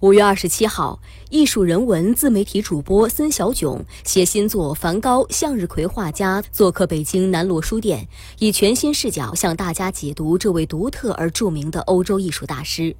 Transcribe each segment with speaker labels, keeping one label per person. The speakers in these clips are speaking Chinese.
Speaker 1: 五月二十七号，艺术人文自媒体主播孙小炯携新作《梵高》向日葵画家做客北京南锣书店，以全新视角向大家解读这位独特而著名的欧洲艺术大师。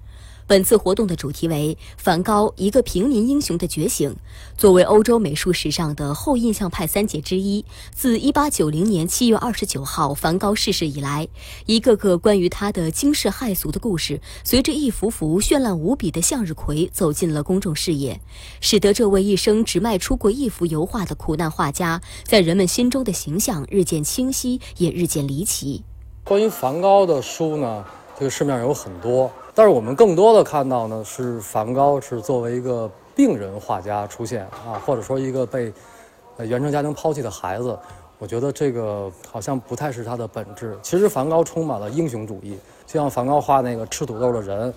Speaker 1: 本次活动的主题为“梵高：一个平民英雄的觉醒”。作为欧洲美术史上的后印象派三杰之一，自1890年7月29号梵高逝世以来，一个个关于他的惊世骇俗的故事，随着一幅幅绚烂无比的向日葵走进了公众视野，使得这位一生只卖出过一幅油画的苦难画家，在人们心中的形象日渐清晰，也日渐离奇。
Speaker 2: 关于梵高的书呢，这个市面上有很多。但是我们更多的看到呢，是梵高是作为一个病人画家出现啊，或者说一个被原生家庭抛弃的孩子。我觉得这个好像不太是他的本质。其实梵高充满了英雄主义，就像梵高画那个吃土豆的人，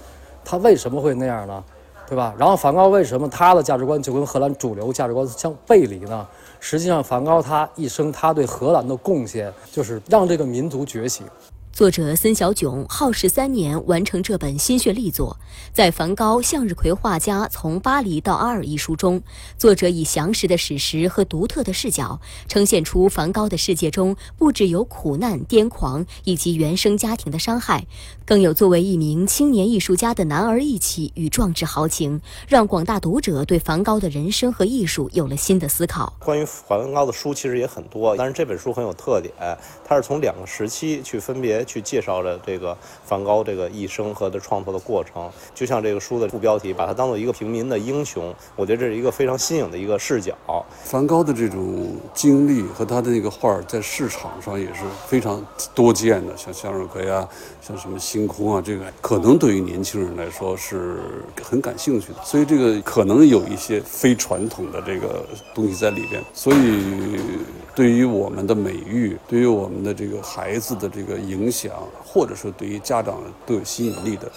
Speaker 2: 他为什么会那样呢？对吧？然后梵高为什么他的价值观就跟荷兰主流价值观相背离呢？实际上，梵高他一生他对荷兰的贡献就是让这个民族觉醒。
Speaker 1: 作者森小炯耗时三年完成这本心血力作，在《梵高向日葵画家从巴黎到阿尔》一书中，作者以详实的史实和独特的视角，呈现出梵高的世界中不只有苦难、癫狂以及原生家庭的伤害，更有作为一名青年艺术家的男儿义气与壮志豪情，让广大读者对梵高的人生和艺术有了新的思考。
Speaker 3: 关于梵高的书其实也很多，但是这本书很有特点，它是从两个时期去分别。去介绍着这个梵高这个一生和他创作的过程，就像这个书的副标题，把他当做一个平民的英雄，我觉得这是一个非常新颖的一个视角。
Speaker 4: 梵高的这种经历和他的那个画在市场上也是非常多见的，像向日葵啊，像什么星空啊，这个可能对于年轻人来说是很感兴趣的，所以这个可能有一些非传统的这个东西在里边，所以对于我们的美誉，对于我们的这个孩子的这个影。响，或者说对于家长都有吸引力的。